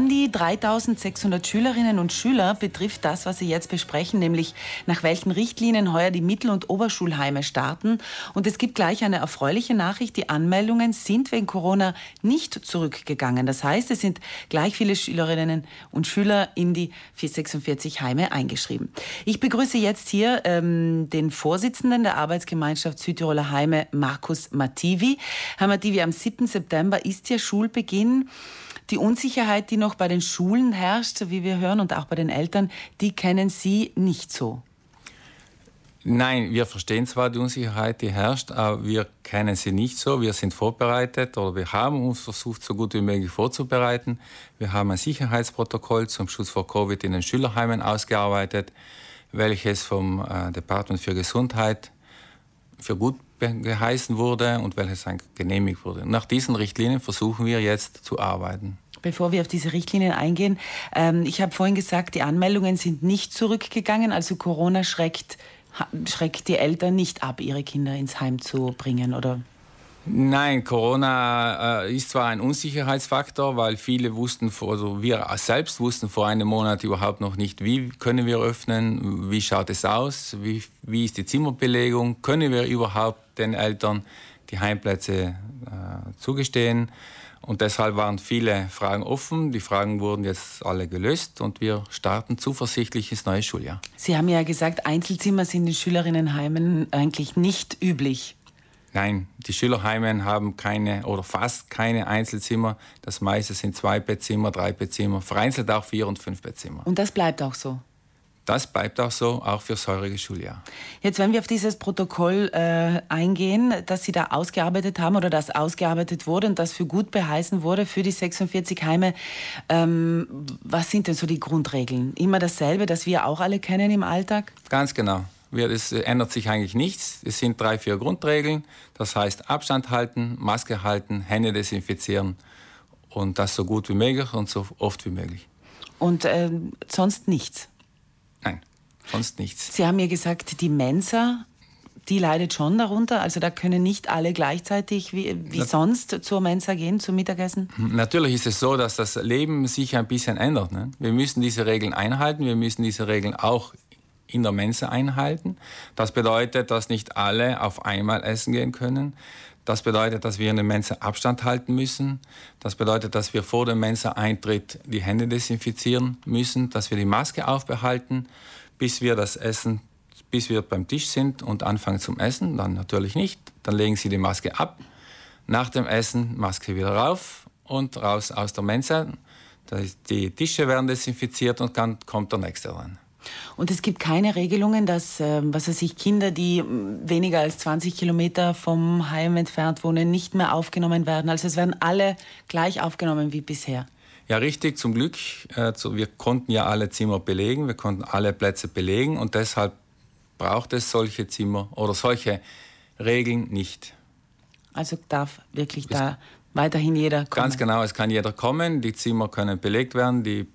An die 3600 Schülerinnen und Schüler betrifft das, was Sie jetzt besprechen, nämlich nach welchen Richtlinien heuer die Mittel- und Oberschulheime starten. Und es gibt gleich eine erfreuliche Nachricht. Die Anmeldungen sind wegen Corona nicht zurückgegangen. Das heißt, es sind gleich viele Schülerinnen und Schüler in die 446 Heime eingeschrieben. Ich begrüße jetzt hier ähm, den Vorsitzenden der Arbeitsgemeinschaft Südtiroler Heime, Markus Mativi. Herr Mativi, am 7. September ist ja Schulbeginn. Die Unsicherheit, die noch bei den Schulen herrscht, wie wir hören, und auch bei den Eltern, die kennen Sie nicht so. Nein, wir verstehen zwar die Unsicherheit, die herrscht, aber wir kennen sie nicht so. Wir sind vorbereitet oder wir haben uns versucht, so gut wie möglich vorzubereiten. Wir haben ein Sicherheitsprotokoll zum Schutz vor Covid in den Schülerheimen ausgearbeitet, welches vom äh, Department für Gesundheit für gut geheißen wurde und welches genehmigt wurde. Nach diesen Richtlinien versuchen wir jetzt zu arbeiten. Bevor wir auf diese Richtlinien eingehen, ähm, ich habe vorhin gesagt, die Anmeldungen sind nicht zurückgegangen, also Corona schreckt, schreckt die Eltern nicht ab, ihre Kinder ins Heim zu bringen, oder? Nein, Corona äh, ist zwar ein Unsicherheitsfaktor, weil viele wussten, also wir selbst wussten vor einem Monat überhaupt noch nicht, wie können wir öffnen, wie schaut es aus, wie, wie ist die Zimmerbelegung, können wir überhaupt den Eltern die Heimplätze äh, zugestehen. Und deshalb waren viele Fragen offen. Die Fragen wurden jetzt alle gelöst und wir starten zuversichtlich ins neue Schuljahr. Sie haben ja gesagt, Einzelzimmer sind in Schülerinnenheimen eigentlich nicht üblich. Nein, die Schülerheime haben keine oder fast keine Einzelzimmer. Das meiste sind zwei Bettzimmer, drei Bettzimmer, vereinzelt auch vier und fünf Bettzimmer. Und das bleibt auch so? Das bleibt auch so, auch fürs heurige Schuljahr. Jetzt, wenn wir auf dieses Protokoll äh, eingehen, das Sie da ausgearbeitet haben oder das ausgearbeitet wurde und das für gut beheißen wurde für die 46 Heime, ähm, was sind denn so die Grundregeln? Immer dasselbe, das wir auch alle kennen im Alltag? Ganz genau. Es ändert sich eigentlich nichts. Es sind drei, vier Grundregeln. Das heißt Abstand halten, Maske halten, Hände desinfizieren und das so gut wie möglich und so oft wie möglich. Und äh, sonst nichts? Nein, sonst nichts. Sie haben mir gesagt, die Mensa, die leidet schon darunter. Also da können nicht alle gleichzeitig wie, wie sonst zur Mensa gehen, zum Mittagessen? Natürlich ist es so, dass das Leben sich ein bisschen ändert. Ne? Wir müssen diese Regeln einhalten. Wir müssen diese Regeln auch in der Mensa einhalten. Das bedeutet, dass nicht alle auf einmal essen gehen können. Das bedeutet, dass wir in der Mensa Abstand halten müssen. Das bedeutet, dass wir vor dem Mensa-Eintritt die Hände desinfizieren müssen, dass wir die Maske aufbehalten, bis wir das Essen, bis wir beim Tisch sind und anfangen zum Essen. Dann natürlich nicht. Dann legen Sie die Maske ab. Nach dem Essen Maske wieder rauf und raus aus der Mensa. Die Tische werden desinfiziert und dann kommt der nächste ran. Und es gibt keine Regelungen, dass ähm, was weiß ich, Kinder, die weniger als 20 Kilometer vom Heim entfernt wohnen, nicht mehr aufgenommen werden. Also es werden alle gleich aufgenommen wie bisher. Ja, richtig, zum Glück. Äh, wir konnten ja alle Zimmer belegen, wir konnten alle Plätze belegen und deshalb braucht es solche Zimmer oder solche Regeln nicht. Also darf wirklich da weiterhin jeder kommen. Ganz genau, es kann jeder kommen. Die Zimmer können belegt werden. Die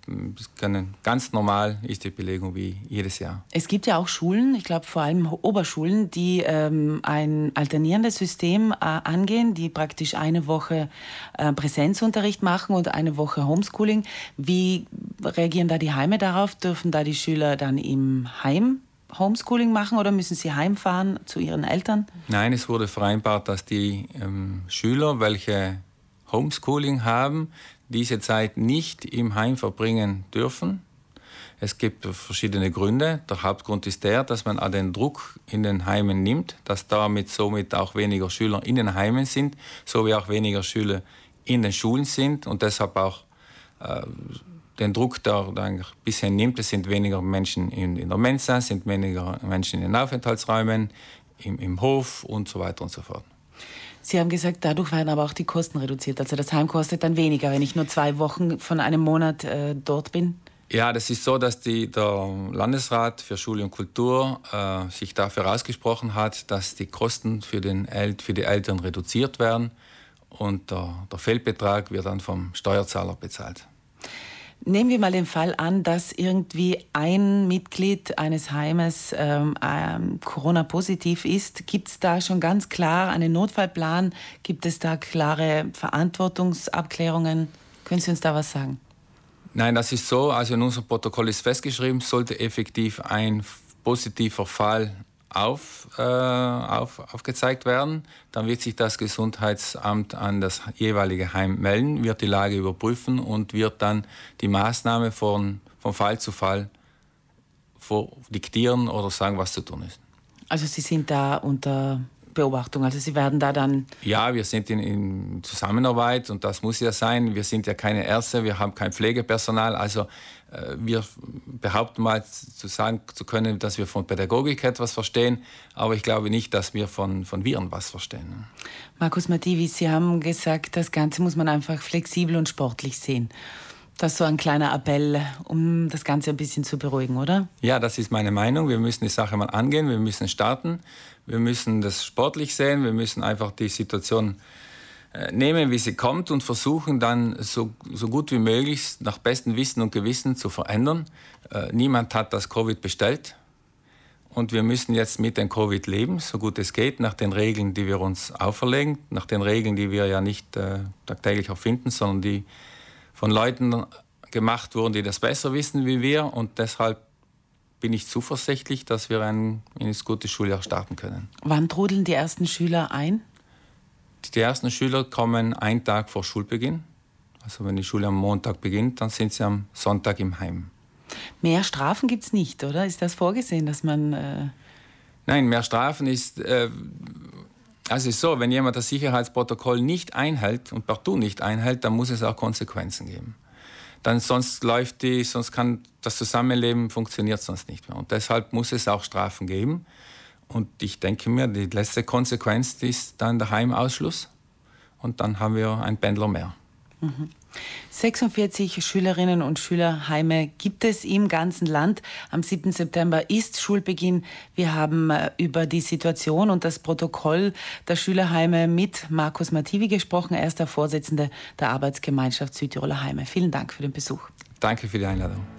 können ganz normal ist die Belegung wie jedes Jahr. Es gibt ja auch Schulen, ich glaube vor allem Oberschulen, die ähm, ein alternierendes System äh, angehen, die praktisch eine Woche äh, Präsenzunterricht machen und eine Woche Homeschooling. Wie reagieren da die Heime darauf? Dürfen da die Schüler dann im Heim Homeschooling machen oder müssen sie heimfahren zu ihren Eltern? Nein, es wurde vereinbart, dass die ähm, Schüler, welche Homeschooling haben, diese Zeit nicht im Heim verbringen dürfen. Es gibt verschiedene Gründe. Der Hauptgrund ist der, dass man den Druck in den Heimen nimmt, dass damit somit auch weniger Schüler in den Heimen sind, so wie auch weniger Schüler in den Schulen sind und deshalb auch äh, den Druck, der, der ein bisschen nimmt. Es sind weniger Menschen in, in der Mensa, sind weniger Menschen in den Aufenthaltsräumen, im, im Hof und so weiter und so fort. Sie haben gesagt, dadurch werden aber auch die Kosten reduziert. Also das Heim kostet dann weniger, wenn ich nur zwei Wochen von einem Monat äh, dort bin. Ja, das ist so, dass die, der Landesrat für Schule und Kultur äh, sich dafür ausgesprochen hat, dass die Kosten für, den El für die Eltern reduziert werden und der, der Feldbetrag wird dann vom Steuerzahler bezahlt. Nehmen wir mal den Fall an, dass irgendwie ein Mitglied eines Heimes ähm, ähm, Corona-positiv ist. Gibt es da schon ganz klar einen Notfallplan? Gibt es da klare Verantwortungsabklärungen? Können Sie uns da was sagen? Nein, das ist so. Also in unserem Protokoll ist festgeschrieben, sollte effektiv ein positiver Fall auf, äh, auf, aufgezeigt werden, dann wird sich das Gesundheitsamt an das jeweilige Heim melden, wird die Lage überprüfen und wird dann die Maßnahme von, von Fall zu Fall diktieren oder sagen, was zu tun ist. Also Sie sind da unter Beobachtung. Also Sie werden da dann. Ja, wir sind in, in, Zusammenarbeit und das muss ja sein. Wir sind ja keine Ärzte, wir haben kein Pflegepersonal. Also äh, wir behaupten mal zu sagen zu können, dass wir von Pädagogik etwas verstehen, aber ich glaube nicht, dass wir von, von Viren was verstehen. Markus Mativi, Sie haben gesagt, das Ganze muss man einfach flexibel und sportlich sehen. Das ist so ein kleiner Appell, um das Ganze ein bisschen zu beruhigen, oder? Ja, das ist meine Meinung. Wir müssen die Sache mal angehen, wir müssen starten, wir müssen das sportlich sehen, wir müssen einfach die Situation äh, nehmen, wie sie kommt und versuchen dann so, so gut wie möglich nach bestem Wissen und Gewissen zu verändern. Äh, niemand hat das Covid bestellt und wir müssen jetzt mit dem Covid leben, so gut es geht, nach den Regeln, die wir uns auferlegen, nach den Regeln, die wir ja nicht äh, tagtäglich erfinden, sondern die von Leuten gemacht wurden, die das besser wissen wie wir. Und deshalb bin ich zuversichtlich, dass wir ein, ein gutes Schuljahr starten können. Wann trudeln die ersten Schüler ein? Die ersten Schüler kommen einen Tag vor Schulbeginn. Also wenn die Schule am Montag beginnt, dann sind sie am Sonntag im Heim. Mehr Strafen gibt es nicht, oder? Ist das vorgesehen, dass man... Äh Nein, mehr Strafen ist... Äh, also ist so, wenn jemand das Sicherheitsprotokoll nicht einhält und partout nicht einhält, dann muss es auch Konsequenzen geben. Dann sonst läuft die, sonst kann das Zusammenleben funktioniert sonst nicht mehr. Und deshalb muss es auch Strafen geben. Und ich denke mir, die letzte Konsequenz ist dann der Heimausschluss. Und dann haben wir einen Pendler mehr. Mhm. 46 Schülerinnen und Schülerheime gibt es im ganzen Land. Am 7. September ist Schulbeginn. Wir haben äh, über die Situation und das Protokoll der Schülerheime mit Markus Mativi gesprochen. Er ist der Vorsitzende der Arbeitsgemeinschaft Südtiroler Heime. Vielen Dank für den Besuch. Danke für die Einladung.